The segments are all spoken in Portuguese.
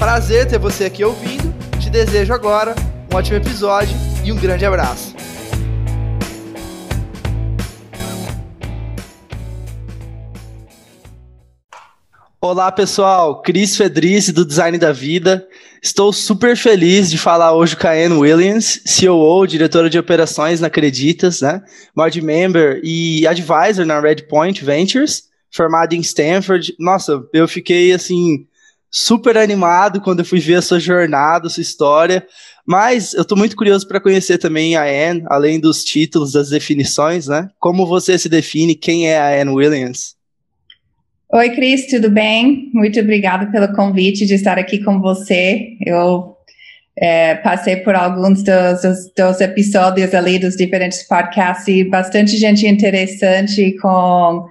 Prazer ter você aqui ouvindo. Te desejo agora um ótimo episódio e um grande abraço. Olá pessoal, Cris Fedrice do Design da Vida. Estou super feliz de falar hoje com a Anne Williams, COO, diretora de operações na Acreditas, né? Board member e advisor na Redpoint Ventures, formada em Stanford. Nossa, eu fiquei assim super animado quando eu fui ver a sua jornada, a sua história. Mas eu estou muito curioso para conhecer também a Anne, além dos títulos, das definições, né? Como você se define? Quem é a Anne Williams? Oi, Cris, tudo bem? Muito obrigada pelo convite de estar aqui com você. Eu é, passei por alguns dos, dos, dos, episódios ali dos diferentes podcasts e bastante gente interessante com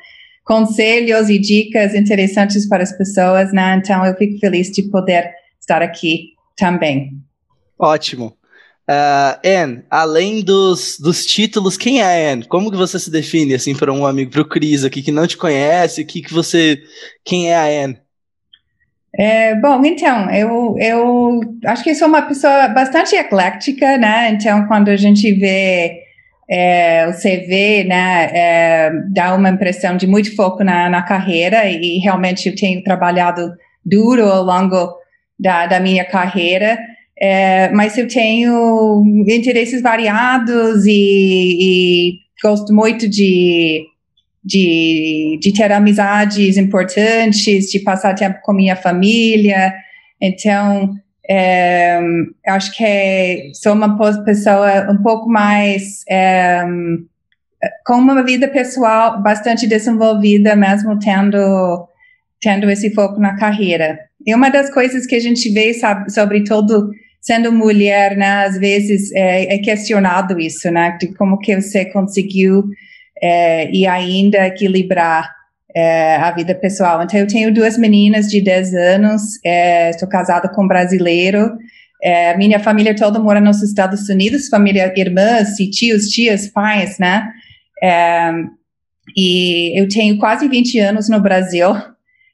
conselhos e dicas interessantes para as pessoas, né? Então eu fico feliz de poder estar aqui também. Ótimo. Uh, Anne, além dos, dos títulos, quem é a Anne? Como que você se define, assim, para um amigo, para o Cris aqui que não te conhece, que, que você, quem é a Anne? É, bom, então, eu, eu acho que sou uma pessoa bastante eclética, né? Então, quando a gente vê é, o CV, né, é, dá uma impressão de muito foco na, na carreira e realmente eu tenho trabalhado duro ao longo da, da minha carreira, é, mas eu tenho interesses variados e, e gosto muito de, de, de ter amizades importantes, de passar tempo com minha família, então é, acho que sou uma pessoa um pouco mais é, com uma vida pessoal bastante desenvolvida, mesmo tendo tendo esse foco na carreira. E uma das coisas que a gente vê, sabe, sobretudo sendo mulher, né, às vezes é, é questionado isso, né, de como que você conseguiu é, e ainda equilibrar é, a vida pessoal. Então, eu tenho duas meninas de 10 anos, é, estou casada com um brasileiro, é, minha família toda mora nos Estados Unidos, família, irmãs tios, tias, pais, né? É, e eu tenho quase 20 anos no Brasil,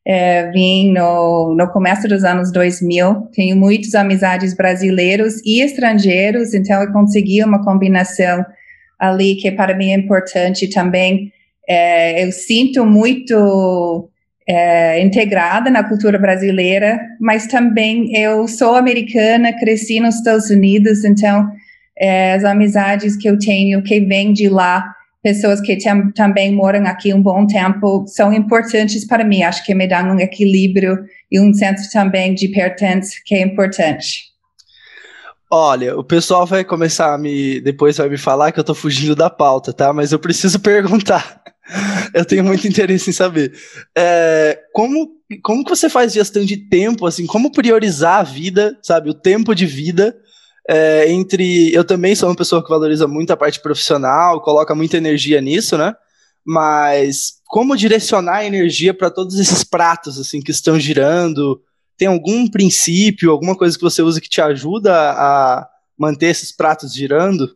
é, vim no, no começo dos anos 2000, tenho muitas amizades brasileiros e estrangeiros, então eu consegui uma combinação ali que para mim é importante também é, eu sinto muito é, integrada na cultura brasileira, mas também eu sou americana, cresci nos Estados Unidos, então é, as amizades que eu tenho que vêm de lá, pessoas que tam, também moram aqui um bom tempo, são importantes para mim. Acho que me dão um equilíbrio e um senso também de pertence que é importante. Olha, o pessoal vai começar a me. Depois vai me falar que eu tô fugindo da pauta, tá? Mas eu preciso perguntar. eu tenho muito interesse em saber. É, como, como que você faz gestão de tempo, assim, como priorizar a vida, sabe, o tempo de vida é, entre... Eu também sou uma pessoa que valoriza muito a parte profissional, coloca muita energia nisso, né? Mas como direcionar a energia para todos esses pratos, assim, que estão girando? Tem algum princípio, alguma coisa que você usa que te ajuda a manter esses pratos girando?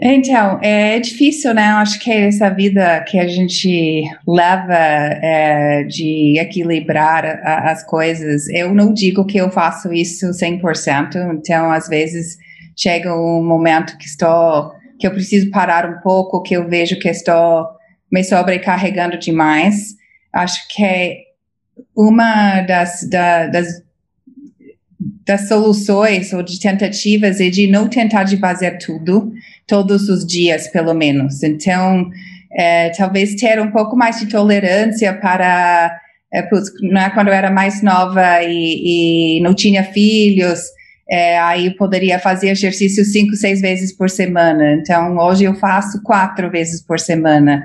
Então, é difícil, né? Acho que essa vida que a gente leva é, de equilibrar a, as coisas, eu não digo que eu faço isso 100%, então às vezes chega um momento que estou, que eu preciso parar um pouco, que eu vejo que estou me sobrecarregando demais. Acho que uma das, da, das das soluções ou de tentativas é de não tentar de fazer tudo todos os dias, pelo menos. Então, é, talvez ter um pouco mais de tolerância para é, né, quando eu era mais nova e, e não tinha filhos, é, aí poderia fazer exercício cinco, seis vezes por semana. Então, hoje eu faço quatro vezes por semana.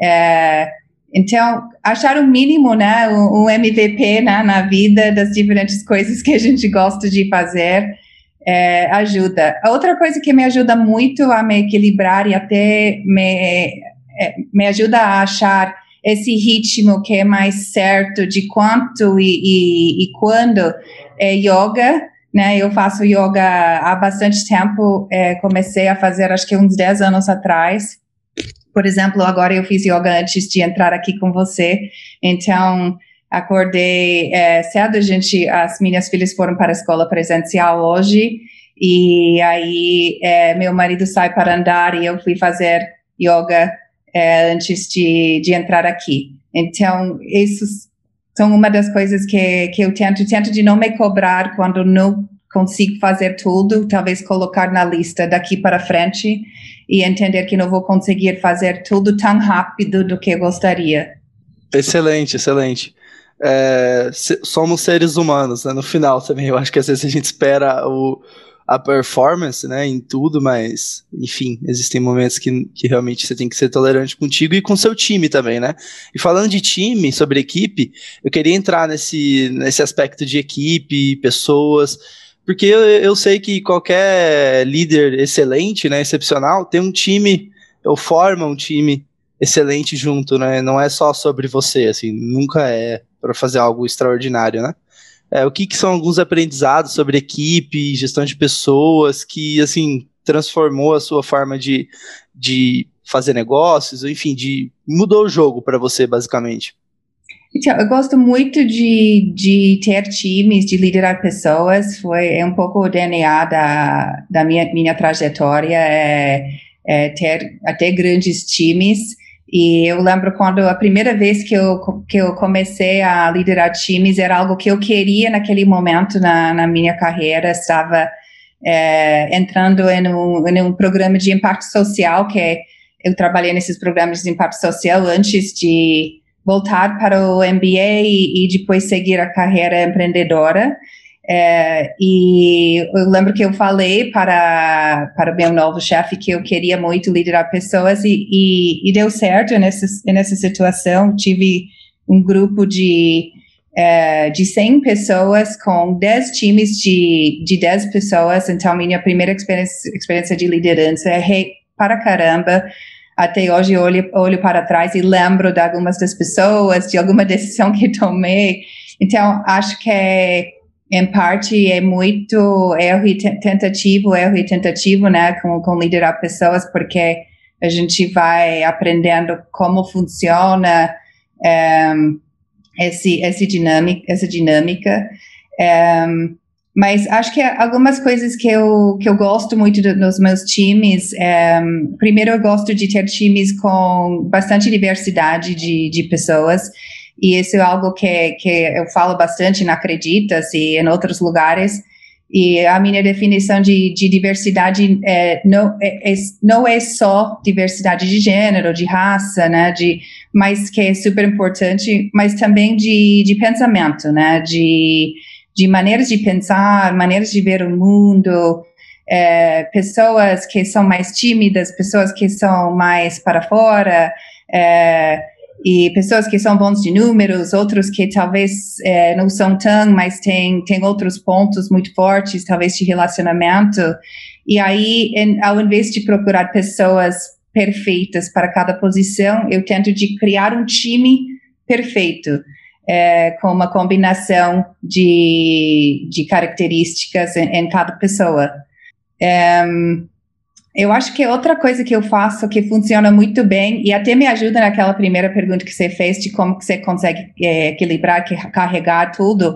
É, Então, achar o mínimo, né, o, o MVP né, na vida das diferentes coisas que a gente gosta de fazer é, ajuda. Outra coisa que me ajuda muito a me equilibrar e até me, é, me ajuda a achar esse ritmo que é mais certo de quanto e, e, e quando é yoga, né? Eu faço yoga há bastante tempo, é, comecei a fazer acho que uns 10 anos atrás. Por exemplo, agora eu fiz yoga antes de entrar aqui com você, então acordei é, cedo, gente, as minhas filhas foram para a escola presencial hoje, e aí é, meu marido sai para andar e eu fui fazer yoga é, antes de, de entrar aqui. Então, esses são uma das coisas que, que eu tento, tento de não me cobrar quando não consigo fazer tudo, talvez colocar na lista daqui para frente e entender que não vou conseguir fazer tudo tão rápido do que eu gostaria. Excelente, excelente. É, somos seres humanos, né? No final também, eu acho que às vezes a gente espera o, a performance, né, em tudo, mas, enfim, existem momentos que, que realmente você tem que ser tolerante contigo e com seu time também, né? E falando de time, sobre equipe, eu queria entrar nesse, nesse aspecto de equipe, pessoas, porque eu, eu sei que qualquer líder excelente, né, excepcional, tem um time, ou forma um time excelente junto, né? Não é só sobre você, assim, nunca é para fazer algo extraordinário, né? É, o que, que, são alguns aprendizados sobre equipe, gestão de pessoas, que, assim, transformou a sua forma de, de fazer negócios, enfim, de mudou o jogo para você, basicamente? Eu gosto muito de, de ter times, de liderar pessoas, foi é um pouco o DNA da, da minha, minha trajetória, é, é ter até grandes times, e eu lembro quando a primeira vez que eu, que eu comecei a liderar times era algo que eu queria naquele momento na, na minha carreira. Estava é, entrando em um, em um programa de impacto social, que é, eu trabalhei nesses programas de impacto social antes de voltar para o MBA e, e depois seguir a carreira empreendedora. É, e eu lembro que eu falei para, para meu novo chefe que eu queria muito liderar pessoas e, e, e deu certo nessa, nessa situação. Tive um grupo de, é, de 100 pessoas com 10 times de, de 10 pessoas. Então, minha primeira experiência, experiência de liderança é para caramba. Até hoje olho, olho para trás e lembro de algumas das pessoas, de alguma decisão que tomei. Então, acho que é em parte é muito erro e tentativo, erro e tentativo, né, com, com liderar pessoas, porque a gente vai aprendendo como funciona um, ehm, esse, esse dinâmica, essa dinâmica. Um, ehm, mas acho que algumas coisas que eu, que eu gosto muito do, meus times, um, ehm, primeiro eu gosto de ter times com bastante diversidade de, de pessoas, e isso é algo que, que eu falo bastante na Acreditas e em outros lugares. E a minha definição de, de diversidade é, não, é, é, não é só diversidade de gênero, de raça, né, de, mas que é super importante, mas também de, de pensamento, né, de, de maneiras de pensar, maneiras de ver o mundo, é, pessoas que são mais tímidas, pessoas que são mais para fora, é, e pessoas que são bons de números, outros que talvez é, não são tão, mas tem, tem outros pontos muito fortes, talvez de relacionamento. E aí, em, ao invés de procurar pessoas perfeitas para cada posição, eu tento de criar um time perfeito, é, com uma combinação de, de características em, em cada pessoa. Eu acho que outra coisa que eu faço que funciona muito bem e até me ajuda naquela primeira pergunta que você fez de como que você consegue é, equilibrar, carregar tudo.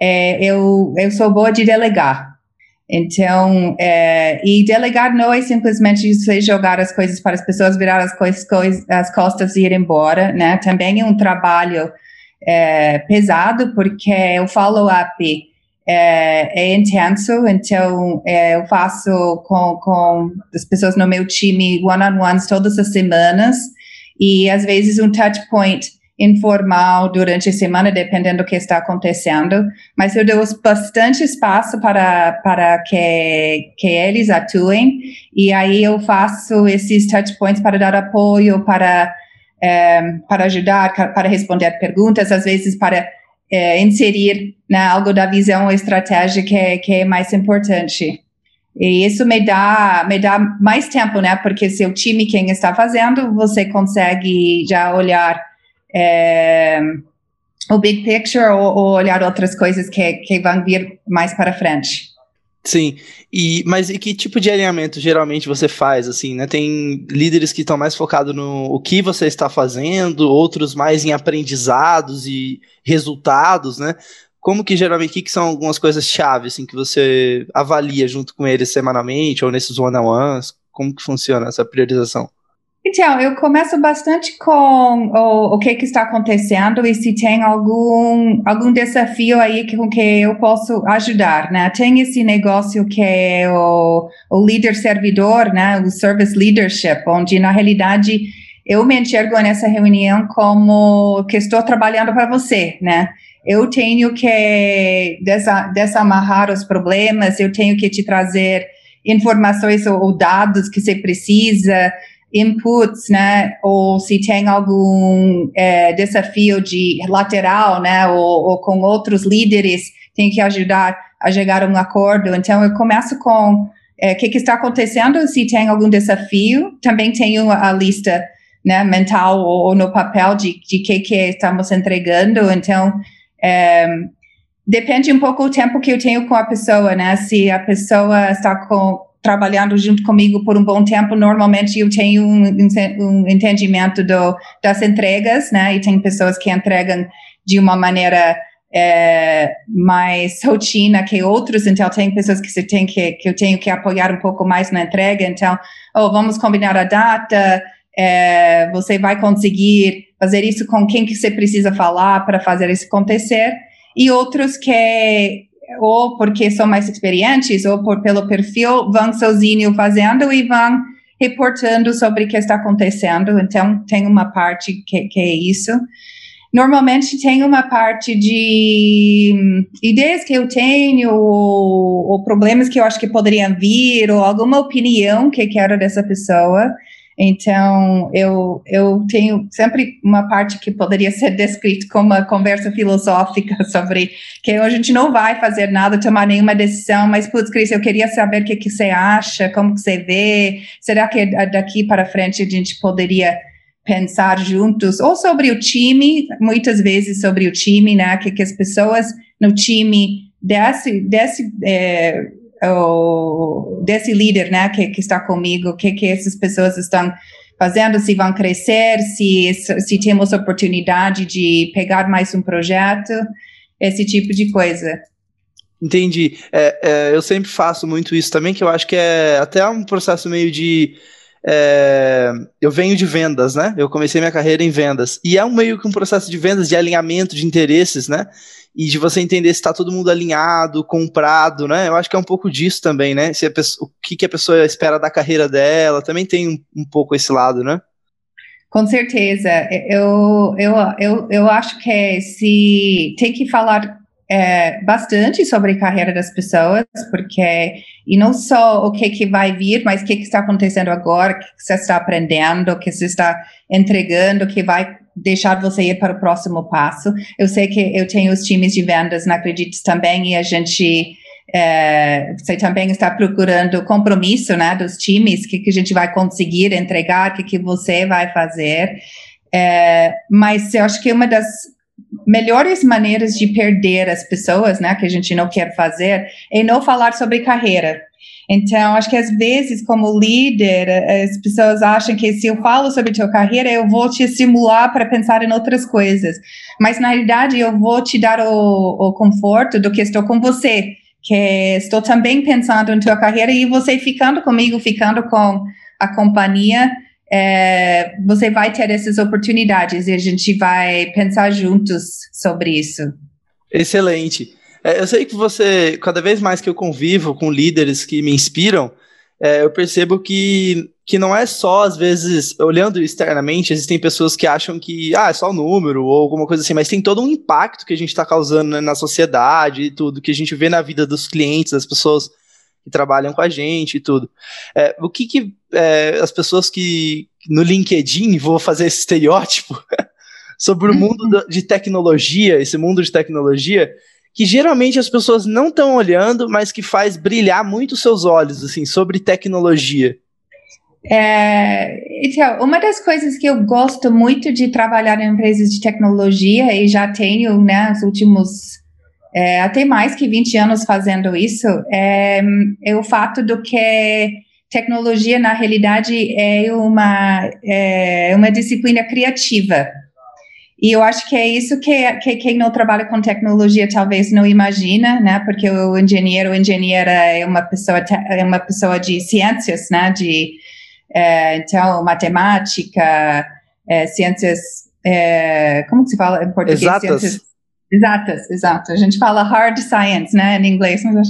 É, eu, eu sou boa de delegar. Então, é, e delegar não é simplesmente você jogar as coisas para as pessoas virar as, coisas, as costas e ir embora, né? Também é um trabalho é, pesado, porque o follow-up é, é intenso, então é, eu faço com, com as pessoas no meu time one-on-ones todas as semanas e às vezes um touch point informal durante a semana, dependendo do que está acontecendo, mas eu dou bastante espaço para, para que, que eles atuem, e aí eu faço esses touch points para dar apoio, para é, para ajudar, para responder perguntas, às vezes para é, inserir né, algo da visão estratégica que é, mais importante. E isso me dá, me dá mais tempo, né? Porque se o time quem está fazendo, você consegue já olhar é, o big picture ou, ou, olhar outras coisas que, que vão vir mais para frente. Sim, e mas e que tipo de alinhamento geralmente você faz, assim, né? Tem líderes que estão mais focados no o que você está fazendo, outros mais em aprendizados e resultados, né? Como que geralmente, que, que são algumas coisas chave, assim, que você avalia junto com eles semanalmente ou nesses one-on-ones? Como que funciona essa priorização? Então, eu começo bastante com o, o que, que está acontecendo e se tem algum, algum desafio aí que, com que eu posso ajudar, né? Tem esse negócio que é o, o líder servidor, né? O service leadership, onde na realidade eu me enxergo nessa reunião como que estou trabalhando para você, né? Eu tenho que desamarrar os problemas, eu tenho que te trazer informações ou dados que você precisa, inputs, né, ou se tem algum é, desafio de lateral, né, ou, ou, com outros líderes, tem que ajudar a chegar a um acordo. Então, eu começo com é, o que, que, está acontecendo, se tem algum desafio. Também tenho a lista né, mental ou, ou no papel de, de que, que estamos entregando. Então, é, depende um pouco do tempo que eu tenho com a pessoa, né? Se a pessoa está com trabalhando junto comigo por um bom tempo, normalmente eu tenho um, um entendimento do, das entregas, né? E tem pessoas que entregam de uma maneira é, mais rotina que outros, então tem pessoas que você tem que, que eu tenho que apoiar um pouco mais na entrega, então, oh, vamos combinar a data, é, você vai conseguir fazer isso com quem que você precisa falar para fazer isso acontecer, e outros que ou porque são mais experientes, ou por, pelo perfil, vão sozinho fazendo e vão reportando sobre o que está acontecendo. Então, tem uma parte que, que é isso. Normalmente tem uma parte de hum, ideias que eu tenho, ou, ou, problemas que eu acho que poderiam vir, ou alguma opinião que quero dessa pessoa. Então, eu, eu tenho sempre uma parte que poderia ser descrita como uma conversa filosófica sobre que a gente não vai fazer nada, tomar nenhuma decisão, mas, putz, Cris, eu queria saber o que, que você acha, como que você vê, será que daqui para frente a gente poderia pensar juntos, ou sobre o time, muitas vezes sobre o time, né, que, que as pessoas no time desse, desse é, o, desse líder, né, que, que está comigo, o que, que essas pessoas estão fazendo, se vão crescer, se, se temos oportunidade de pegar mais um projeto, esse tipo de coisa. Entendi. É, é, eu sempre faço muito isso também, que eu acho que é até um processo meio de. É, eu venho de vendas, né? Eu comecei minha carreira em vendas. E é um meio que um processo de vendas, de alinhamento de interesses, né? e de você entender se está todo mundo alinhado, comprado, né? Eu acho que é um pouco disso também, né? Se pessoa, o que, que, a pessoa espera da carreira dela, também tem um, um pouco esse lado, né? Com certeza. Eu, eu, eu, eu acho que se tem que falar é, bastante sobre a carreira das pessoas, porque e não só o que que vai vir, mas o que, que está acontecendo agora, o que, que você está aprendendo, o que você está entregando, que vai deixar você ir para o próximo passo. Eu sei que eu tenho os times de vendas na Acredites também e a gente é, você também está procurando compromisso, né, dos times, o que, que a gente vai conseguir entregar, o que, que você vai fazer. É, mas eu acho que uma das melhores maneiras de perder as pessoas, né, que a gente não quer fazer, é não falar sobre carreira. Então, acho que às vezes, como líder, as pessoas acham que se eu falo sobre tua carreira, eu vou te estimular para pensar em outras coisas. Mas, na realidade, eu vou te dar o, o conforto do que estou com você, que estou também pensando em tua carreira e você ficando comigo, ficando com a companhia, é, você vai ter essas oportunidades e a gente vai pensar juntos sobre isso. Excelente. É, eu sei que você, cada vez mais que eu convivo com líderes que me inspiram, é, eu percebo que, que não é só, às vezes, olhando externamente, existem pessoas que acham que ah, é só o número ou alguma coisa assim, mas tem todo um impacto que a gente está causando né, na sociedade e tudo, que a gente vê na vida dos clientes, das pessoas que trabalham com a gente e tudo. É, o que, que é, as pessoas que no LinkedIn, vou fazer esse estereótipo, sobre o mundo de tecnologia, esse mundo de tecnologia, que geralmente as pessoas não estão olhando, mas que faz brilhar muito seus olhos, assim, sobre tecnologia? É, então, uma das coisas que eu gosto muito de trabalhar em empresas de tecnologia, e já tenho, né, os últimos, é, até mais que 20 anos fazendo isso, é, é, o fato do que tecnologia, na realidade, é uma, é uma disciplina criativa. E eu acho que é isso que, que quem não trabalha com tecnologia talvez não imagina, né? Porque o engenheiro, engenheira é uma pessoa é uma pessoa de ciências, né? De é, então matemática, é, ciências, é, como se fala em português? Exatas. Ciências, exatas, exato. A gente fala hard science, né? Em inglês, mas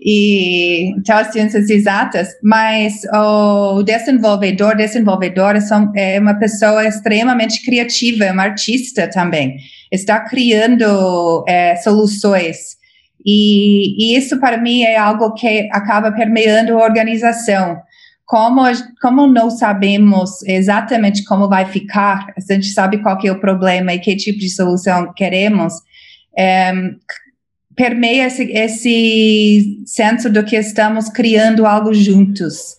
e então as ciências exatas, mas o desenvolvedor, desenvolvedora são, é uma pessoa extremamente criativa, é uma artista também, está criando é, soluções. E, e, isso para mim é algo que acaba permeando a organização. Como, como não sabemos exatamente como vai ficar, a gente sabe qual é o problema e que tipo de solução queremos, é, permeia esse, esse senso do que estamos criando algo juntos.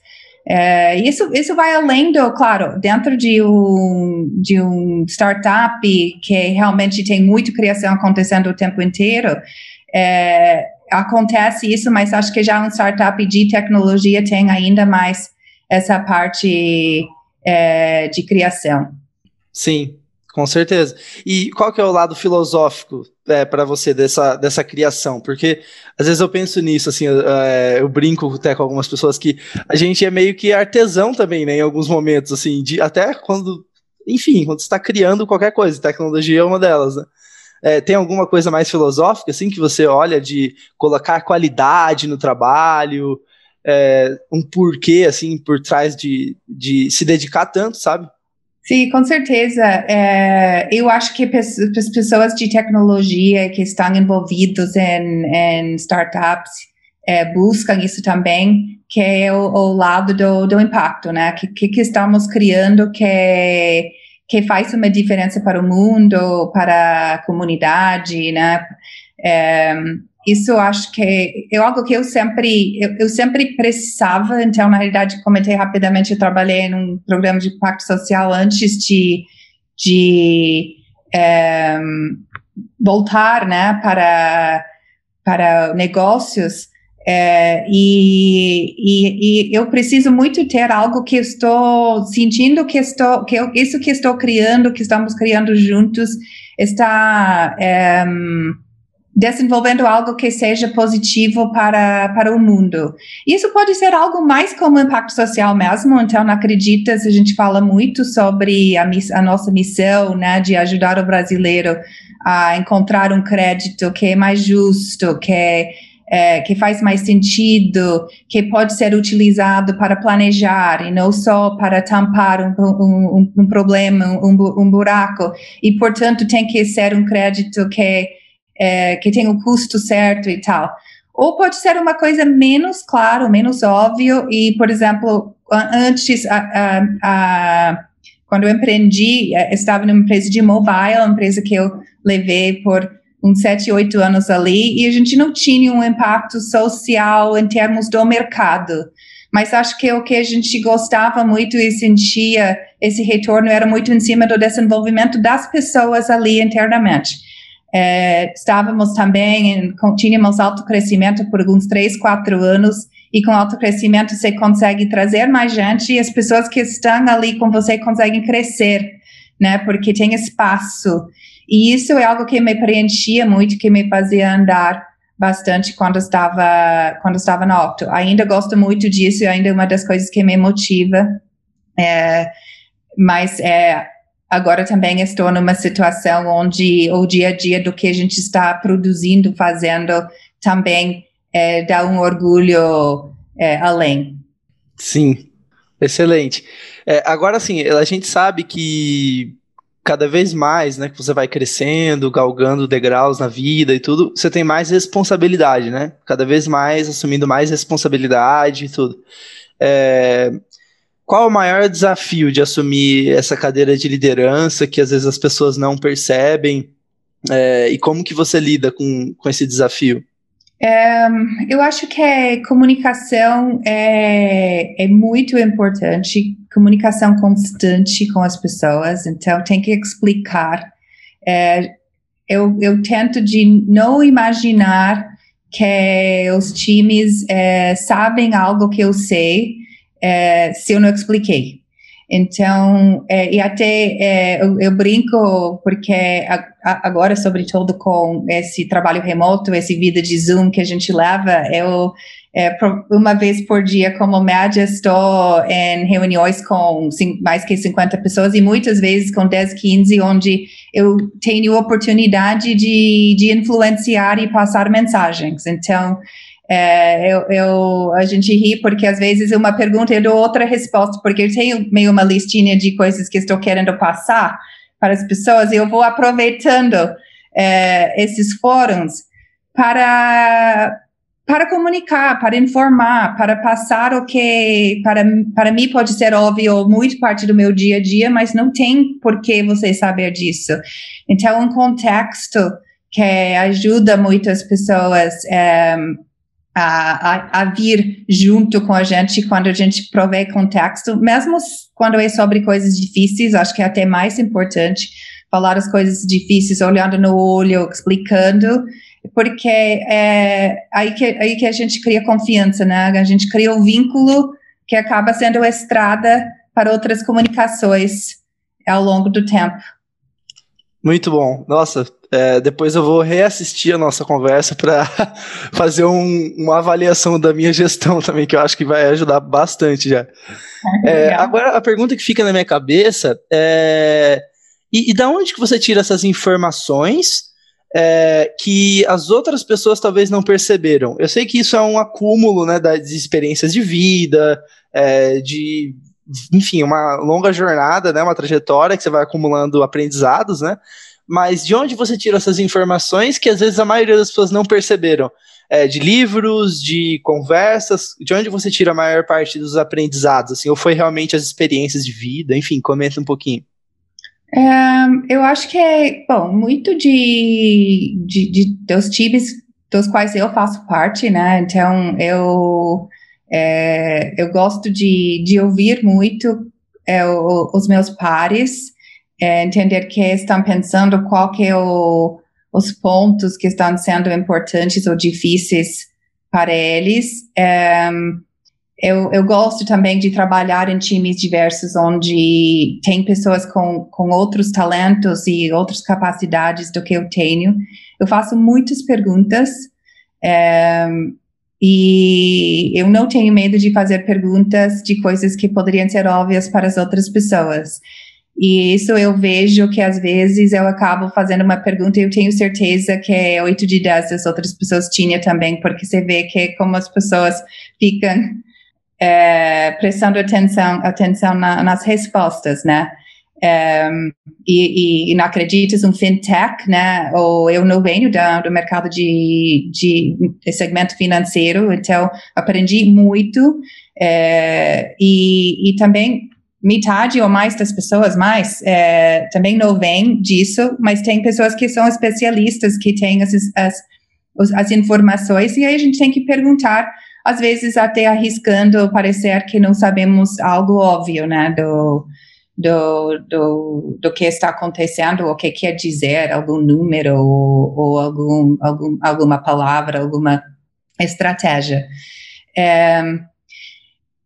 É, isso, isso vai além do, claro, dentro de um, de um startup que realmente tem muita criação acontecendo o tempo inteiro, é, acontece isso, mas acho que já um startup de tecnologia tem ainda mais essa parte é, de criação. Sim, com certeza. E qual que é o lado filosófico é, para você dessa, dessa criação? Porque às vezes eu penso nisso, assim, é, eu brinco até com algumas pessoas que a gente é meio que artesão também, né, em alguns momentos, assim, de, até quando, enfim, quando está criando qualquer coisa, tecnologia é uma delas, né? É, tem alguma coisa mais filosófica, assim, que você olha de colocar qualidade no trabalho, é, um porquê, assim, por trás de, de se dedicar tanto, sabe? Sim, com certeza. É, eu acho que as pessoas de tecnologia que estão envolvidas em, em startups é, buscam isso também, que é o, o lado do, do, impacto, né? Que, que, que estamos criando que que faz uma diferença para o mundo, para a comunidade, né? É, isso acho que é algo que eu sempre eu, eu, sempre precisava. Então na realidade comentei rapidamente eu trabalhei num programa de impacto social antes de de é, voltar né para para negócios é, e, e, e, eu preciso muito ter algo que estou sentindo que estou que eu, isso que estou criando que estamos criando juntos está é, desenvolvendo algo que seja positivo para, para o mundo. Isso pode ser algo mais como impacto social mesmo, então não acredita, a gente fala muito sobre a, a nossa missão, né, de ajudar o brasileiro a encontrar um crédito que é mais justo, que é, é, que faz mais sentido, que pode ser utilizado para planejar e não só para tampar um, um, um problema, um, um buraco. E, portanto, tem que ser um crédito que é, que tem o custo certo e tal. Ou pode ser uma coisa menos claro, menos óbvio, e, por exemplo, antes, a, a, a, quando eu empreendi, é, estava numa empresa de mobile, uma empresa que eu levei por uns sete, oito anos ali, e a gente não tinha um impacto social em termos do mercado. Mas acho que o que a gente gostava muito e sentia esse retorno era muito em cima do desenvolvimento das pessoas ali internamente. É, estávamos também, em, tínhamos alto crescimento por alguns três, quatro anos, e com alto crescimento você consegue trazer mais gente e as pessoas que estão ali com você conseguem crescer, né? Porque tem espaço. E isso é algo que me preenchia muito, que me fazia andar bastante quando estava quando estava na Octo. Ainda gosto muito disso, ainda é uma das coisas que me motiva. É, mas é, agora também estou numa situação onde o dia a dia do que a gente está produzindo, fazendo, também é, dá um orgulho é, além. Sim, excelente. É, agora sim, a gente sabe que cada vez mais, né, que você vai crescendo, galgando degraus na vida e tudo, você tem mais responsabilidade, né? Cada vez mais assumindo mais responsabilidade e tudo. É, qual o maior desafio de assumir essa cadeira de liderança que às vezes as pessoas não percebem? É, e como que você lida com, com esse desafio? É, eu acho que a comunicação é, é muito importante, comunicação constante com as pessoas, então tem que explicar. É, eu, eu tento de não imaginar que os times é, sabem algo que eu sei é, se eu não expliquei. Então, é, e até é, eu, eu, brinco porque a, a, agora, sobretudo com esse trabalho remoto, esse vida de Zoom que a gente leva, eu é, uma vez por dia, como média, estou em reuniões com mais que 50 pessoas e muitas vezes com 10, 15, onde eu tenho oportunidade de, de influenciar e passar mensagens. Então, é, eu, eu, a gente ri porque às vezes uma pergunta eu dou outra resposta, porque eu tenho meio uma listinha de coisas que estou querendo passar para as pessoas e eu vou aproveitando é, esses fóruns para para comunicar, para informar, para passar o que para, para mim pode ser óbvio muito parte do meu dia a dia, mas não tem por que você saber disso. Então, um contexto que ajuda muitas pessoas é, a, a, a, vir junto com a gente quando a gente provê contexto, mesmo quando é sobre coisas difíceis, acho que é até mais importante falar as coisas difíceis, olhando no olho, explicando, porque é aí que, aí que a gente cria confiança, né? A gente cria um vínculo que acaba sendo a estrada para outras comunicações ao longo do tempo. Muito bom. Nossa, é, depois eu vou reassistir a nossa conversa para fazer um, uma avaliação da minha gestão também, que eu acho que vai ajudar bastante já. É, agora, a pergunta que fica na minha cabeça é: e, e da onde que você tira essas informações é, que as outras pessoas talvez não perceberam? Eu sei que isso é um acúmulo né, das experiências de vida, é, de enfim, uma longa jornada, né, uma trajetória que você vai acumulando aprendizados, né? Mas de onde você tira essas informações que às vezes a maioria das pessoas não perceberam? É, de livros, de conversas, de onde você tira a maior parte dos aprendizados, assim, ou foi realmente as experiências de vida? Enfim, comenta um pouquinho. É, eu acho que é, bom, muito de, de, de, dos times dos quais eu faço parte, né? Então, eu, é, eu gosto de, de ouvir muito é, os meus pares, é, entender que estão pensando, qual que é o, os pontos que estão sendo importantes ou difíceis para eles. É, eu, eu gosto também de trabalhar em times diversos, onde tem pessoas com, com outros talentos e outras capacidades do que eu tenho. Eu faço muitas perguntas. É, e eu não tenho medo de fazer perguntas de coisas que poderiam ser óbvias para as outras pessoas. E isso eu vejo que às vezes eu acabo fazendo uma pergunta e eu tenho certeza que é 8 de 10 das outras pessoas tinham também, porque você vê que como as pessoas ficam é, prestando atenção, atenção na, nas respostas, né? É, e, e, e, não acreditas um fintech, né? Ou eu não venho da, do mercado de, de segmento financeiro, então aprendi muito é, e, e também metade ou mais das pessoas, mais, é, também não vem disso, mas tem pessoas que são especialistas, que têm as, as, as informações, e aí a gente tem que perguntar, às vezes até arriscando parecer que não sabemos algo óbvio, né, do, do, do, do que está acontecendo, o que quer dizer algum número ou, ou algum, algum, alguma palavra, alguma estratégia. É,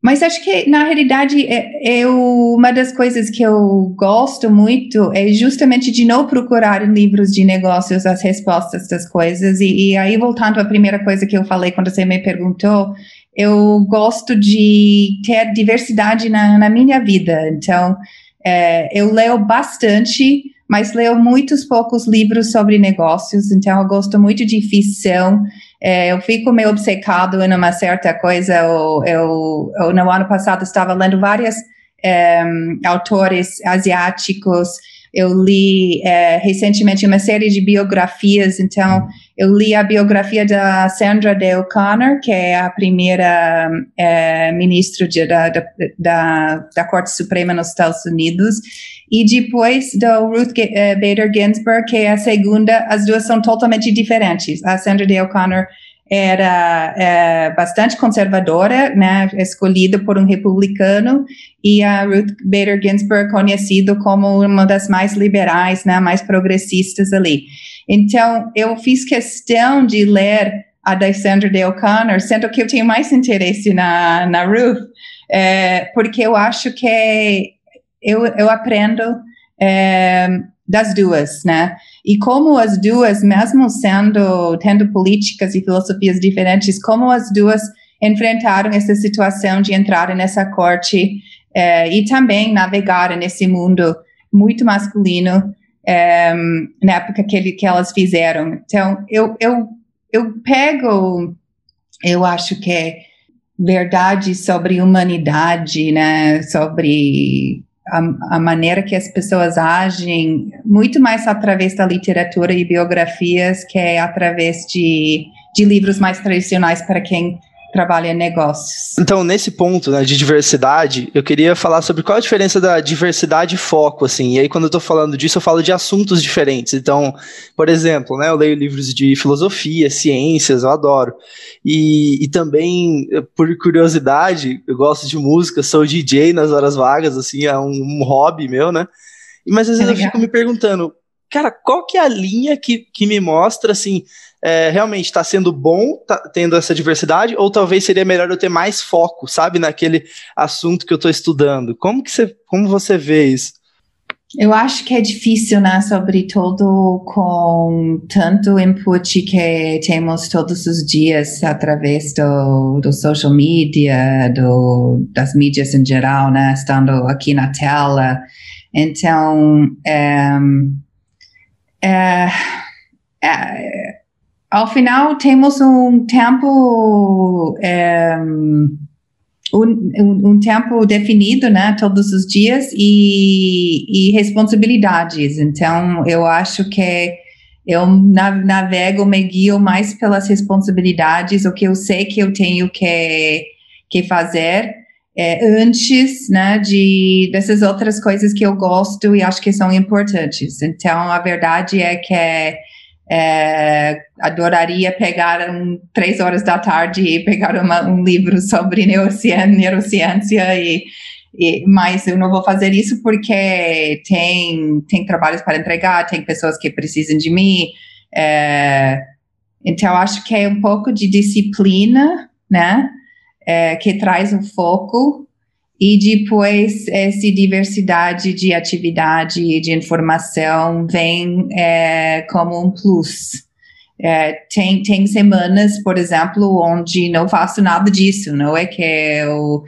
mas acho que, na realidade, é, eu, uma das coisas que eu gosto muito é justamente de não procurar em livros de negócios as respostas das coisas. E, e aí, voltando à primeira coisa que eu falei quando você me perguntou, eu gosto de ter diversidade na, na minha vida. Então, é, eu leio bastante, mas leio muitos poucos livros sobre negócios. Então, eu gosto muito de ficção. É, eu fico meio obcecado em uma certa coisa. Eu, eu, eu no ano passado estava lendo vários é, autores asiáticos, eu li é, recentemente uma série de biografias, então eu li a biografia da Sandra Day O'Connor, que é a primeira é, ministra da, da, da, Corte Suprema nos Estados Unidos, e depois da Ruth é, Bader Ginsburg, que é a segunda, as duas são totalmente diferentes. A Sandra Day O'Connor era é, bastante conservadora, né, escolhida por um republicano, e a Ruth Bader Ginsburg conhecida como uma das mais liberais, né, mais progressistas ali. Então, eu fiz questão de ler a da Sandra Day O'Connor, sendo que eu tenho mais interesse na, na Ruth, é, porque eu acho que eu, eu aprendo é, das duas, né? E como as duas, mesmo sendo tendo políticas e filosofias diferentes, como as duas enfrentaram essa situação de entrar nessa corte eh, e também navegar nesse mundo muito masculino eh, na época que, ele, que elas fizeram. Então, eu, eu, eu pego, eu acho que é verdade sobre humanidade, né, sobre a, a, maneira que as pessoas agem, muito mais através da literatura e biografias que é através de, de livros mais tradicionais para quem trabalha em negócios. Então, nesse ponto né, de diversidade, eu queria falar sobre qual a diferença da diversidade e foco, assim. E aí, quando eu estou falando disso, eu falo de assuntos diferentes. Então, por exemplo, né, eu leio livros de filosofia, ciências, eu adoro. E, e também, por curiosidade, eu gosto de música, sou DJ nas horas vagas, assim, é um, um hobby meu, né? Mas às vezes é eu fico me perguntando, cara, qual que é a linha que, que me mostra, assim, é, realmente está sendo bom tá tendo essa diversidade, ou talvez seria melhor eu ter mais foco, sabe, naquele assunto que eu estou estudando. Como que você, como você vê isso? Eu acho que é difícil, né? Sobretudo com tanto input que temos todos os dias através do, do social media, do, das mídias em geral, né? Estando aqui na tela. Então, é, é, é ao final temos um tempo é, um, um, tempo definido, né, todos os dias e, e responsabilidades. Então, eu acho que eu navego, me guio mais pelas responsabilidades, o que eu sei que eu tenho que, que fazer é, antes, né, de dessas outras coisas que eu gosto e acho que são importantes. Então, a verdade é que é, adoraria pegar um, três horas da tarde e pegar uma, um livro sobre neurociência, neurociência e, e, mas eu não vou fazer isso porque tem, tem trabalhos para entregar, tem pessoas que precisam de mim. É, então, acho que é um pouco de disciplina, né? É, que traz o foco e depois, essa diversidade de atividade e de informação vem é, como um plus. É, tem, tem semanas, por exemplo, onde não faço nada disso, não é que eu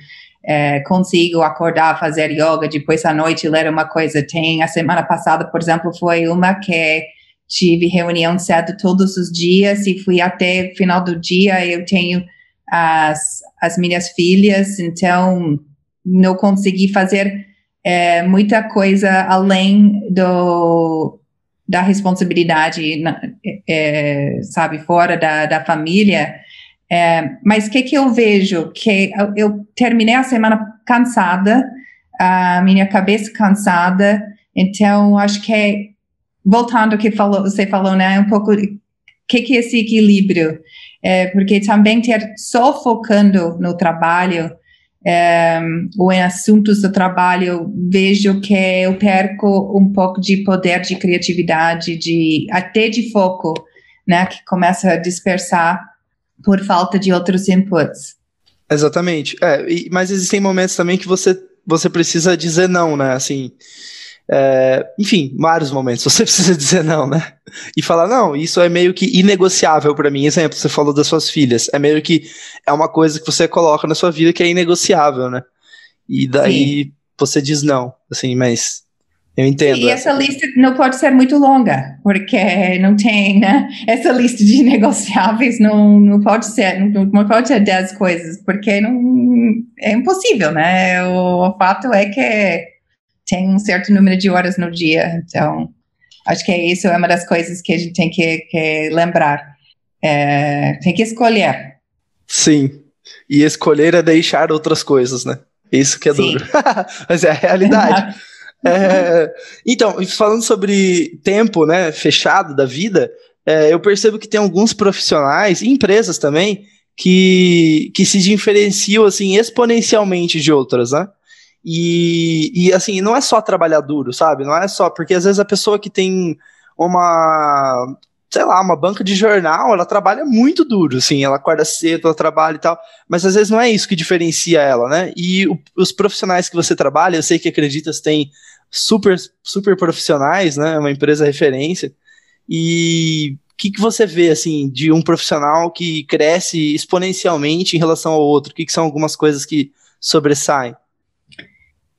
é, consigo acordar, fazer yoga, depois à noite ler uma coisa. Tem a semana passada, por exemplo, foi uma que tive reunião cedo todos os dias e fui até final do dia. Eu tenho as, as minhas filhas, então não consegui fazer é, muita coisa além do, da responsabilidade, é, sabe, fora da, da família. É, mas o que, que eu vejo? Que eu, eu, terminei a semana cansada, a minha cabeça cansada, então acho que voltando ao que falou, você falou, né, um pouco, o que, que é esse equilíbrio? É, porque também ter só focando no trabalho, ou em assuntos do trabalho, vejo que eu perco um pouco de poder de criatividade, de até de foco, né, que começa a dispersar por falta de outros inputs. Exatamente. É, e, mas existem momentos também que você você precisa dizer não, né? Assim, é, enfim, vários momentos você precisa dizer não, né? E falar, não, isso é meio que inegociável para mim. Exemplo, você falou das suas filhas. É meio que é uma coisa que você coloca na sua vida que é inegociável, né? E daí Sim. você diz não, assim, mas eu entendo. E essa lista não pode ser muito longa, porque não tem, né? Essa lista de negociáveis não, não pode ser, não, não pode ser 10 coisas, porque não, é impossível, né? O, o fato é que tem um certo número de horas no dia. Então, acho que é isso, é uma das coisas que a gente tem que, que lembrar. É, tem que escolher. Sim. E escolher é deixar outras coisas, né? Isso que é Sim. duro. Mas é a realidade. é, então, falando sobre tempo, né, fechado da vida, é, eu percebo que tem alguns profissionais, e empresas também, que, que se diferenciam assim exponencialmente de outras, né? E, e assim, não é só trabalhar duro, sabe? Não é só, porque às vezes a pessoa que tem uma, sei lá, uma banca de jornal, ela trabalha muito duro, assim, ela acorda cedo, ela trabalha e tal, mas às vezes não é isso que diferencia ela, né? E o, os profissionais que você trabalha, eu sei que Acreditas tem super, super profissionais, né? Uma empresa referência. E o que, que você vê, assim, de um profissional que cresce exponencialmente em relação ao outro? O que, que são algumas coisas que sobressaem?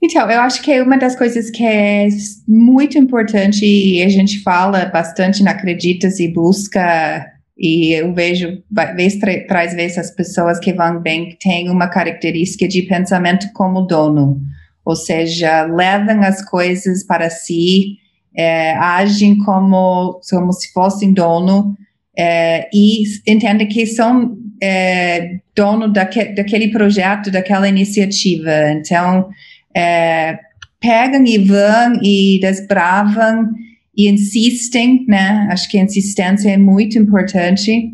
Então, eu acho que é uma das coisas que é muito importante e a gente fala bastante na Acreditas e busca, e eu vejo, vez traz vezes as pessoas que vão bem têm uma característica de pensamento como dono, ou seja, levam as coisas para si, é, agem como, como se fossem dono é, e entendem que são é, dono daque, daquele projeto, daquela iniciativa. Então, é, pegam e vão e desbravam e insistem, né? Acho que a insistência é muito importante.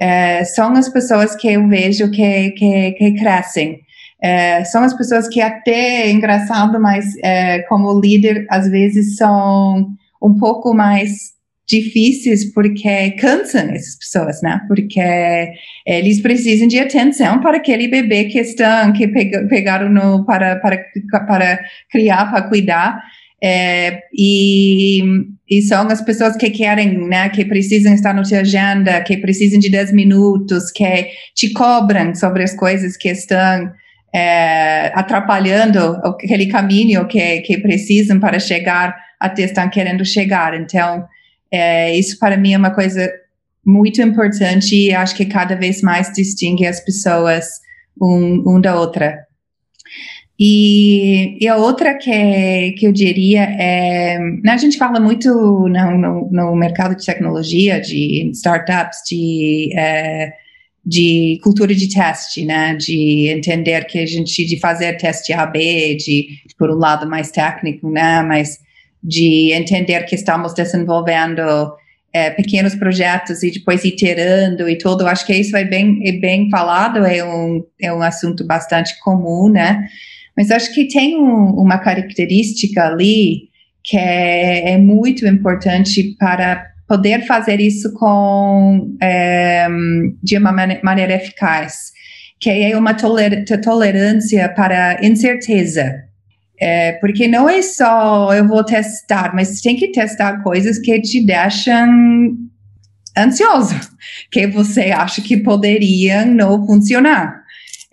É, são as pessoas que eu vejo que, que, que crescem. É, são as pessoas que até é engraçado, mas é, como líder às vezes são um pouco mais difíceis porque cansam essas pessoas, né? Porque eles precisam de atenção para aquele bebê que estão que pegaram no para para para criar para cuidar é, e, e são as pessoas que querem, né, que precisam estar na sua agenda, que precisam de 10 minutos, que te cobram sobre as coisas que estão é, atrapalhando aquele caminho que, que precisam para chegar até estão querendo chegar. Então, é, isso para mim é uma coisa muito importante e acho que cada vez mais distingue as pessoas um, um da outra. E, e, a outra que, que eu diria é, né, a gente fala muito no, no, no mercado de tecnologia, de startups, de, é, de cultura de teste, né, de entender que a gente, de fazer teste A/B, de por um lado mais técnico, né, mas de entender que estamos desenvolvendo é, pequenos projetos e depois iterando e tudo. Acho que isso é bem, é bem falado, é um, é um assunto bastante comum, né? Mas acho que tem um, uma característica ali que é, é, muito importante para poder fazer isso com é, de uma maneira eficaz, que é uma toler tolerância para incerteza. É, porque não é só eu vou testar, mas tem que testar coisas que te deixam ansioso, que você acha que poderiam não funcionar.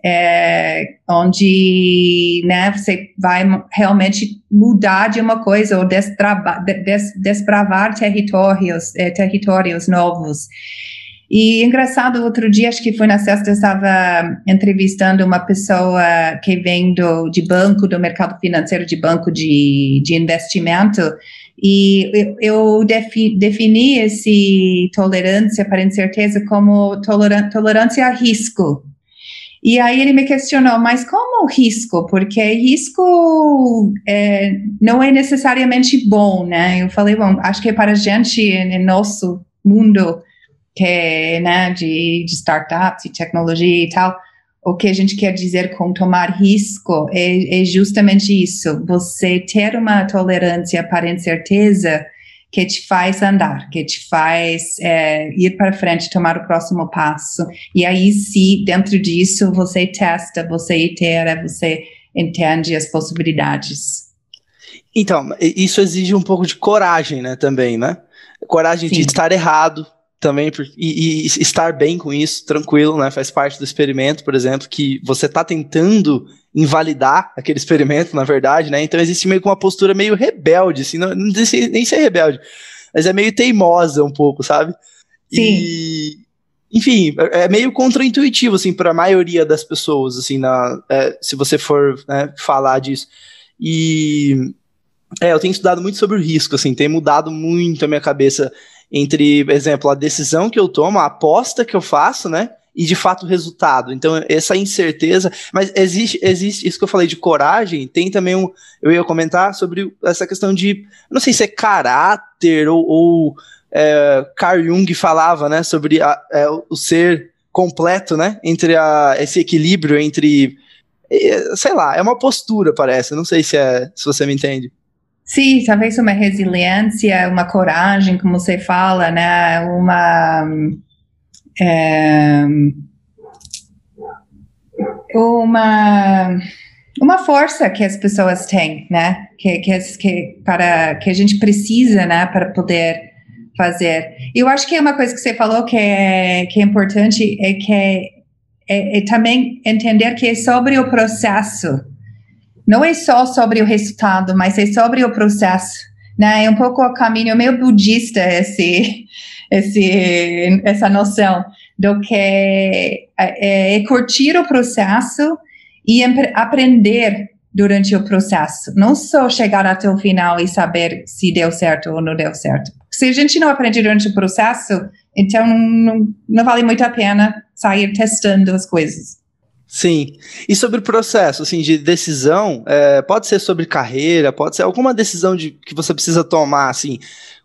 É, onde né, você vai realmente mudar de uma coisa ou destrava, des, desbravar territórios, é, territórios novos. E engraçado, outro dia, acho que foi na sexta, eu estava entrevistando uma pessoa que vem do, de banco, do mercado financeiro de banco de, de investimento, e eu, defi, defini esse tolerância para incerteza como toleran, tolerância a risco. E aí ele me questionou, mas como risco? Porque risco é, não é necessariamente bom, né? Eu falei, bom, acho que para a gente, no nosso mundo, que é né, de, de startups e tecnologia e tal, o que a gente quer dizer com tomar risco é, é justamente isso, você ter uma tolerância para incerteza que te faz andar, que te faz é, ir para frente, tomar o próximo passo. E aí, se dentro disso você testa, você itera, você entende as possibilidades. Então, isso exige um pouco de coragem, né, também, né? Coragem Sim. de estar errado, também e, e, estar bem com isso, tranquilo, né? Faz parte do experimento, por exemplo, que você está tentando invalidar aquele experimento, na verdade, né? Então existe meio que uma postura meio rebelde, assim, não, não nem ser rebelde, mas é meio teimosa um pouco, sabe? Sim. E, enfim, é, é meio contraintuitivo, assim, para a maioria das pessoas, assim, na, é, se você for né, falar disso. E É, eu tenho estudado muito sobre o risco, assim, tem mudado muito a minha cabeça entre, exemplo, a decisão que eu tomo, a aposta que eu faço, né? E de fato o resultado. Então, essa incerteza. Mas existe, existe isso que eu falei de coragem, tem também um. Eu ia comentar sobre essa questão de. Não sei se é caráter ou. ou é, Carl Jung falava, né? Sobre a, é, o ser completo, né? Entre a, esse equilíbrio entre. É, sei lá, é uma postura, parece. Não sei se, é, se você me entende. Sim, talvez uma resiliência, uma coragem, como você fala, né? Uma. É, uma uma força que as pessoas têm, né? Que, que, que, para, que a gente precisa, né? Para poder fazer. Eu acho que é uma coisa que você falou que é, que é importante é que é, é, é também entender que é sobre o processo não é só sobre o resultado, mas é sobre o processo. Né? É um pouco o caminho meio budista esse, esse, essa noção do que é, é, é curtir o processo e aprender durante o processo, não só chegar até o final e saber se deu certo ou não deu certo. Se a gente não aprende durante o processo, então não, não vale muito a pena sair testando as coisas. Sim. E sobre o processo, assim, de decisão, é, pode ser sobre carreira, pode ser alguma decisão de, que você precisa tomar, assim.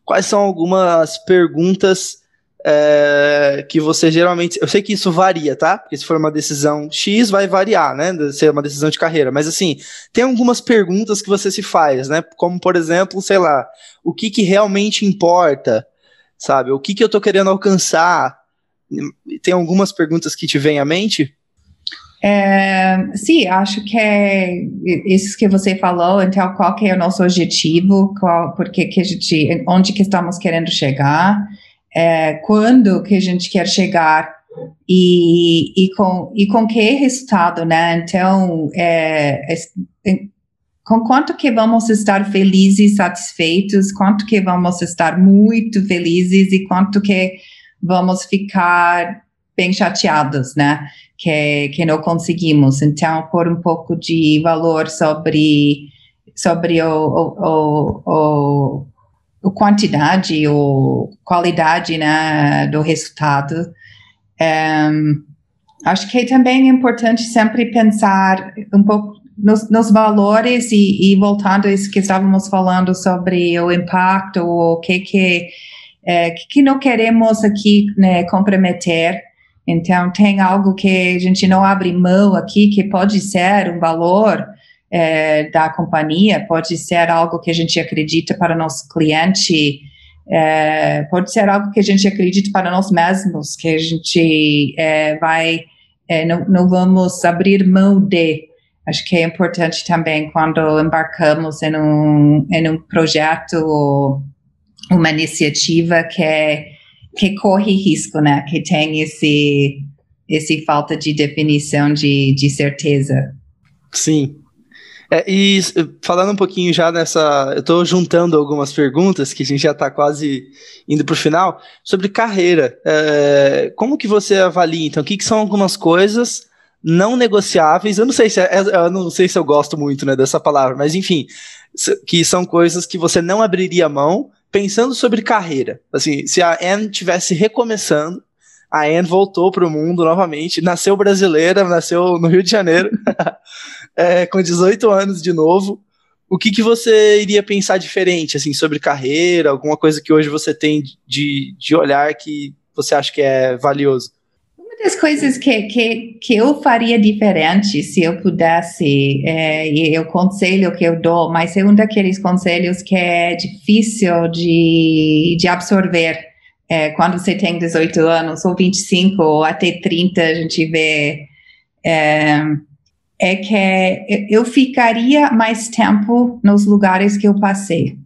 Quais são algumas perguntas é, que você geralmente. Eu sei que isso varia, tá? Porque se for uma decisão X, vai variar, né? Ser uma decisão de carreira. Mas assim, tem algumas perguntas que você se faz, né? Como, por exemplo, sei lá, o que, que realmente importa, sabe? O que, que eu tô querendo alcançar? Tem algumas perguntas que te vêm à mente? É, sim, acho que é isso que você falou. Então, qual que é o nosso objetivo? Qual, porque que a gente, onde que estamos querendo chegar? É, quando que a gente quer chegar? E, e, com, e com que resultado, né? Então, é, é, com quanto que vamos estar felizes, satisfeitos, quanto que vamos estar muito felizes e quanto que vamos ficar bem chateados, né? Que, que não conseguimos. Então, por um pouco de valor sobre, sobre o, o, o, o quantidade ou qualidade né, do resultado. Um, acho que também é importante sempre pensar um pouco nos, nos valores e, e, voltando a isso que estávamos falando sobre o impacto, o que que, é, que não queremos aqui né, comprometer então, tem algo que a gente não abre mão aqui, que pode ser um valor é, da companhia, pode ser algo que a gente acredita para o nosso cliente, é, pode ser algo que a gente acredita para nós mesmos, que a gente é, vai, não, não vamos abrir mão de. Acho que é importante também quando embarcamos em um, em um projeto uma iniciativa que é que corre risco, né? Que tem esse, esse falta de definição de, de certeza. Sim. É, e falando um pouquinho já nessa. Eu estou juntando algumas perguntas, que a gente já está quase indo para o final, sobre carreira. É, como que você avalia, então? O que, que são algumas coisas não negociáveis? Eu não sei se é, é eu não sei se eu gosto muito né, dessa palavra, mas enfim, que são coisas que você não abriria mão pensando sobre carreira, assim, se a Anne tivesse recomeçando, a Anne voltou para o mundo novamente, nasceu brasileira, nasceu no Rio de Janeiro, é, com 18 anos de novo. O que, que você iria pensar diferente, assim, sobre carreira, alguma coisa que hoje você tem de, de olhar que você acha que é valioso? Das coisas que, que, que eu faria diferente se eu pudesse, é, e o conselho que eu dou, mas é um daqueles conselhos que é difícil de, de absorver. É, quando você tem 18 anos, ou 25, ou até 30, a gente vê. É, é que eu ficaria mais tempo nos lugares que eu passei.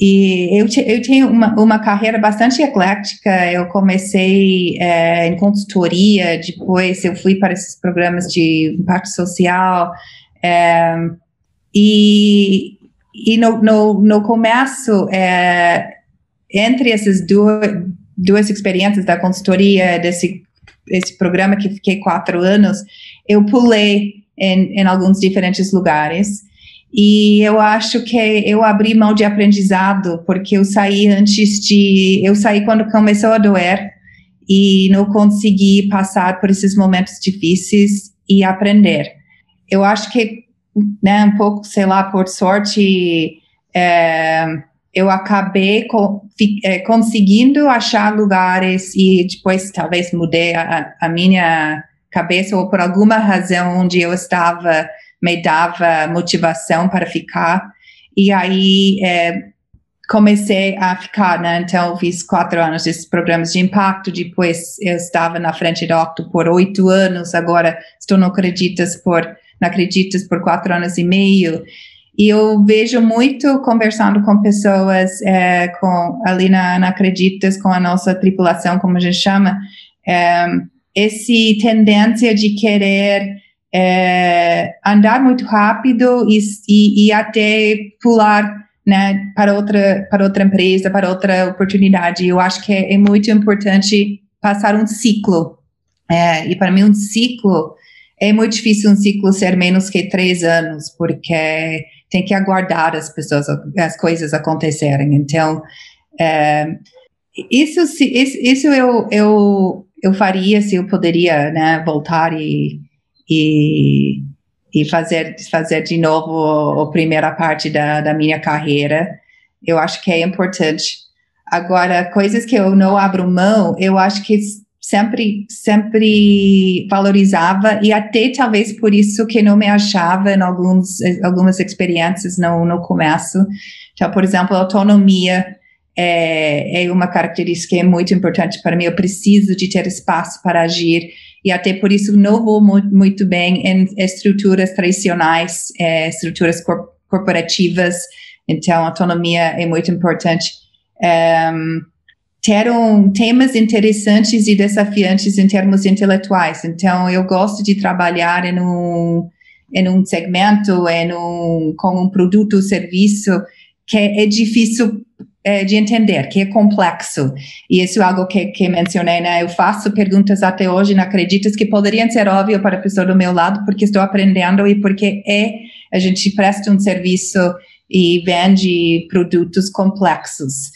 E eu, eu tenho uma, uma carreira bastante eclética. Eu comecei é, em consultoria, depois eu fui para esses programas de impacto social. É, e e no, no, no começo, é, entre essas duas, duas experiências da consultoria, desse esse programa que fiquei quatro anos, eu pulei em, em alguns diferentes lugares. E eu acho que eu abri mão de aprendizado, porque eu saí antes de. Eu saí quando começou a doer e não consegui passar por esses momentos difíceis e aprender. Eu acho que, né, um pouco, sei lá, por sorte, é, eu acabei com, é, conseguindo achar lugares e depois talvez mudei a, a minha cabeça ou por alguma razão onde eu estava me dava motivação para ficar. E aí é, comecei a ficar, né? Então, fiz quatro anos desses programas de impacto. Depois, eu estava na frente do Octo por oito anos. Agora, estou no Acreditas por, na Acreditas por quatro anos e meio. E eu vejo muito conversando com pessoas é, com, ali na, na Acreditas, com a nossa tripulação, como a gente chama, é, esse tendência de querer é, andar muito rápido e, e, e, até pular né, para, outra, para outra empresa, para outra oportunidade. Eu acho que é, é muito importante passar um ciclo. É, e para mim, um ciclo é muito difícil um ciclo ser menos que três anos, porque tem que aguardar as pessoas, as coisas acontecerem. Então, é, isso, isso, isso eu, eu, eu faria se eu poderia né, voltar e e, e fazer, fazer de novo a primeira parte da, da minha carreira. Eu acho que é importante. Agora, coisas que eu não abro mão, eu acho que sempre sempre valorizava e até talvez por isso que não me achava em alguns algumas experiências no, no começo. Então, por exemplo, autonomia é, é uma característica é muito importante para mim. Eu preciso de ter espaço para agir e até por isso não vou muito bem em estruturas tradicionais, é, estruturas cor corporativas, então autonomia é muito importante. Um, ter temas interessantes e desafiantes em termos intelectuais, então eu gosto de trabalhar em um, em um segmento, em um, com um produto ou serviço que é difícil de entender, que é complexo. E isso é algo que, que mencionei, né? Eu faço perguntas até hoje, não acreditas, que poderiam ser óbvias para a pessoa do meu lado, porque estou aprendendo e porque é, a gente presta um serviço e vende produtos complexos.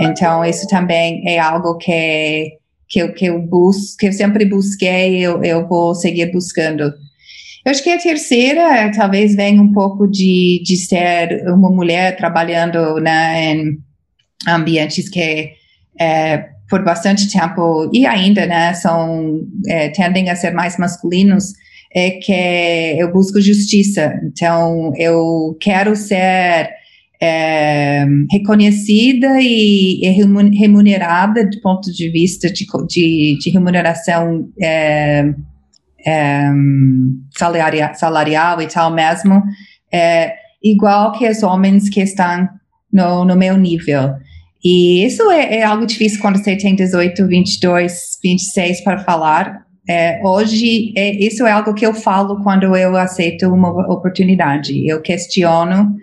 Então, isso também é algo que, que, eu, que eu busco, que eu sempre busquei, eu, eu vou seguir buscando. Eu acho que a terceira talvez venha um pouco de, de ser uma mulher trabalhando né, em ambientes que é, por bastante tempo e ainda né, são é, tendem a ser mais masculinos é que eu busco justiça. Então eu quero ser é, reconhecida e, remunerada do ponto de vista de, de, de remuneração é, é, salarial, salarial e tal mesmo, é, igual que os homens que estão no, no meu nível. E isso é, é, algo difícil quando você tem 18, 22, 26 para falar. É, hoje, é, isso é algo que eu falo quando eu aceito uma oportunidade. Eu questiono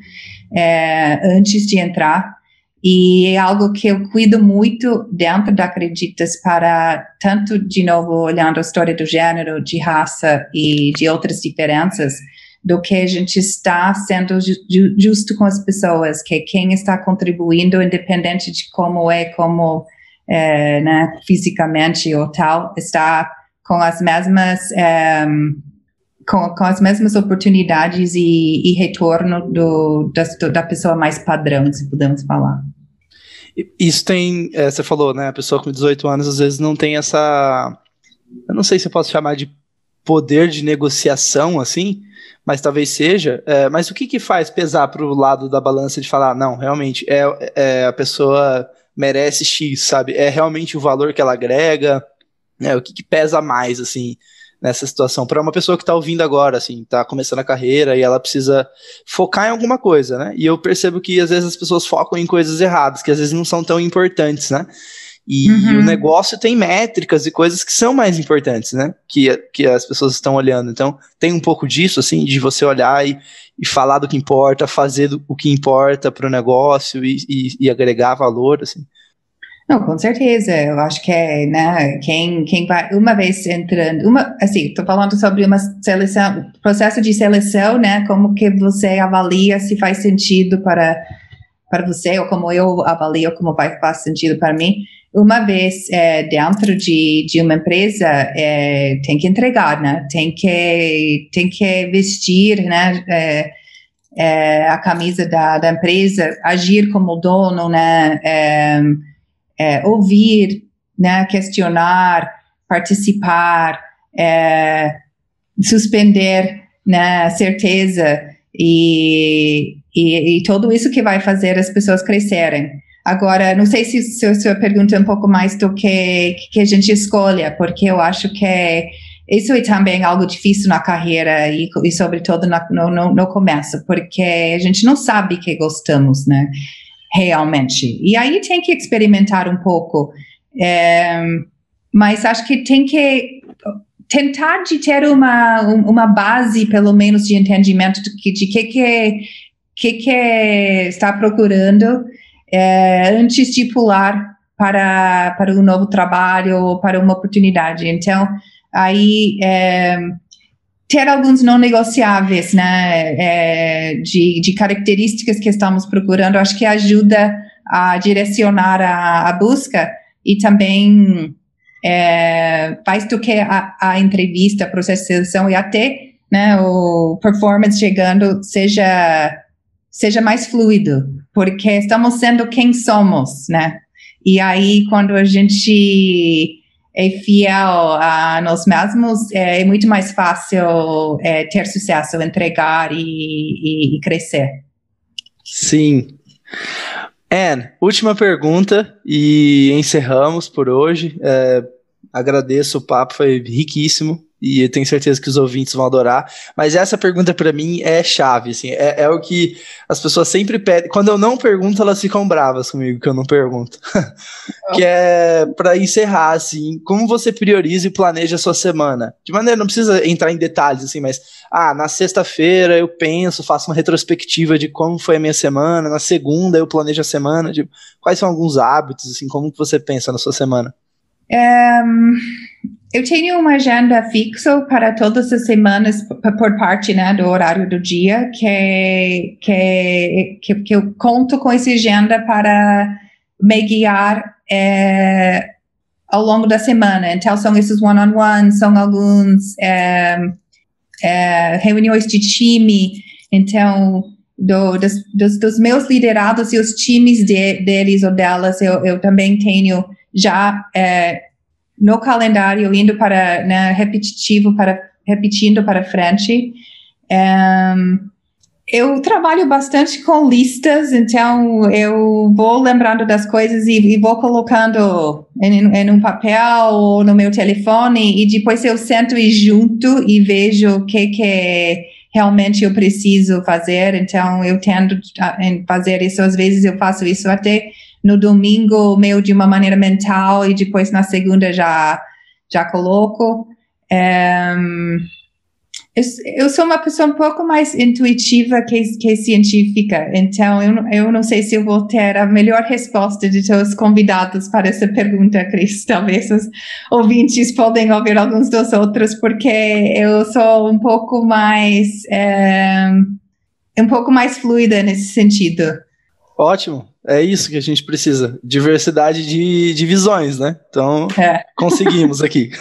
é, antes de entrar. E é algo que eu cuido muito dentro da Acreditas para, tanto, de novo, olhando a história do gênero, de raça e de outras diferenças, do que a gente está sendo ju justo com as pessoas, que quem está contribuindo, independente de como é, como é, né, fisicamente ou tal, está com as mesmas é, com, com, as mesmas oportunidades e, e retorno do, da, da pessoa mais padrão, se podemos falar. Isso tem, é, você falou, né? A pessoa com 18 anos às vezes não tem essa. Eu não sei se eu posso chamar de poder de negociação, assim, mas talvez seja. É, mas o que, que faz pesar para o lado da balança de falar, não, realmente, é, é, a pessoa merece X, sabe? É realmente o valor que ela agrega, né? O que, que pesa mais, assim, nessa situação? Para uma pessoa que está ouvindo agora, assim, está começando a carreira e ela precisa focar em alguma coisa, né? E eu percebo que às vezes as pessoas focam em coisas erradas, que às vezes não são tão importantes, né? E uhum. o negócio tem métricas e coisas que são mais importantes, né? Que, que as pessoas estão olhando. Então, tem um pouco disso, assim, de você olhar e, e falar do que importa, fazer do, o que importa para o negócio e, e, e, agregar valor, assim. Não, com certeza. Eu acho que é, né, quem, quem vai, uma vez entrando, uma, assim, estou falando sobre uma seleção, processo de seleção, né, como que você avalia se faz sentido para, para você, ou como eu avalio como vai, faz sentido para mim. Uma vez é, dentro de, de uma empresa, é, tem que entregar, né, tem que, tem que vestir, né, é, é a camisa da, da empresa, agir como dono, né, é, é, ouvir, né, questionar, participar, suspender né, certeza e, e, e, tudo isso que vai fazer as pessoas crescerem. Agora, não sei se, se a sua pergunta é um pouco mais do que, que a gente escolha, porque eu acho que isso é também algo difícil na carreira e, e sobretudo no, no, no começo, porque a gente não sabe que gostamos, né? realmente. E aí tem que experimentar um pouco. É, mas acho que tem que tentar de ter uma, uma base, pelo menos, de entendimento de de que, que, que, que está procurando é, antes de pular para, para um novo trabalho, para uma oportunidade. Então, aí é, ter alguns não negociáveis, né, é, de, de características que estamos procurando, acho que ajuda a direcionar a, a busca e também é, faz do que a, a, entrevista, processo de seleção e até né, o performance chegando seja, seja mais fluido, porque estamos sendo quem somos, né? E aí, quando a gente é fiel a nós mesmos, é, é muito mais fácil é, ter sucesso, entregar e, e, e crescer. Sim. Anne, última pergunta e encerramos por hoje. É, agradeço, o papo foi riquíssimo e eu tenho certeza que os ouvintes vão adorar. Mas essa pergunta para mim é chave, assim, é, é, o que as pessoas sempre pedem. Quando eu não pergunto, elas ficam bravas comigo que eu não pergunto. que é para encerrar, assim, como você prioriza e planeja a sua semana? De maneira, não precisa entrar em detalhes, assim, mas ah, na sexta-feira eu penso, faço uma retrospectiva de como foi a minha semana. Na segunda eu planejo a semana. De, quais são alguns hábitos, assim, como que você pensa na sua semana? Um, eu tenho uma agenda fixa para todas as semanas por parte né, do horário do dia, que, que, que, que eu conto com essa agenda para me guiar é, ao longo da semana. Então, são esses one-on-one, são alguns é, é, reuniões de time. Então, do, dos, dos, dos, meus liderados e os times de, deles ou delas, eu, eu também tenho já é, no calendário indo para né, repetitivo para repetindo para frente. Um, eu trabalho bastante com listas, então eu vou lembrando das coisas e, e vou colocando em, em, um papel ou no meu telefone e depois eu sento e junto e vejo o que que realmente eu preciso fazer. Então eu tento fazer isso. Às vezes eu faço isso até no domingo meio de uma maneira mental e depois na segunda já já coloco. Um, eu, eu, sou uma pessoa um pouco mais intuitiva que, que científica, então eu, eu não sei se eu vou ter a melhor resposta de os convidados para essa pergunta, Cris. Talvez os ouvintes podem ouvir alguns dos outros, porque eu sou um pouco mais um, um pouco mais fluida nesse sentido. Ótimo. É isso que a gente precisa. Diversidade de, de visões, né? Então, é. conseguimos aqui.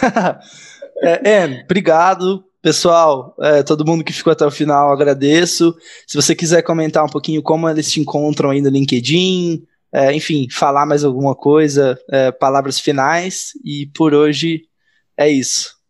é, Anne, obrigado. Pessoal, é, todo mundo que ficou até o final, agradeço. Se você quiser comentar um pouquinho como eles te encontram aí no LinkedIn, é, enfim, falar mais alguma coisa, é, palavras finais. E por hoje é isso.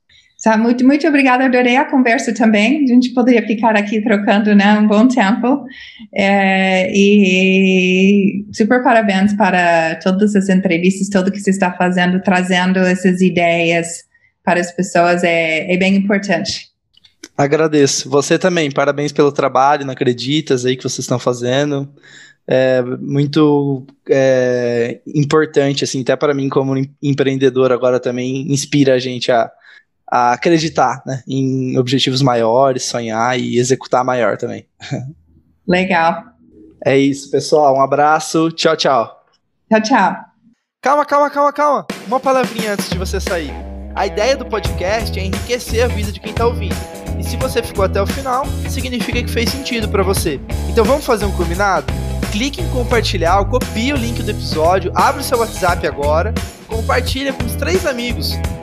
Muito, muito obrigada, adorei a conversa também. A gente poderia ficar aqui trocando né, um bom tempo. É, e super parabéns para todas as entrevistas, tudo que você está fazendo, trazendo essas ideias para as pessoas, é, é bem importante. Agradeço. Você também, parabéns pelo trabalho, não acreditas aí que vocês estão fazendo. É muito é, importante, assim, até para mim como empreendedor agora também inspira a gente a a acreditar né, em objetivos maiores, sonhar e executar maior também. Legal. É isso, pessoal. Um abraço. Tchau, tchau. Tchau, tchau. Calma, calma, calma, calma. Uma palavrinha antes de você sair. A ideia do podcast é enriquecer a vida de quem está ouvindo. E se você ficou até o final, significa que fez sentido para você. Então vamos fazer um combinado? Clique em compartilhar, copie o link do episódio, abre o seu WhatsApp agora, compartilha com os três amigos,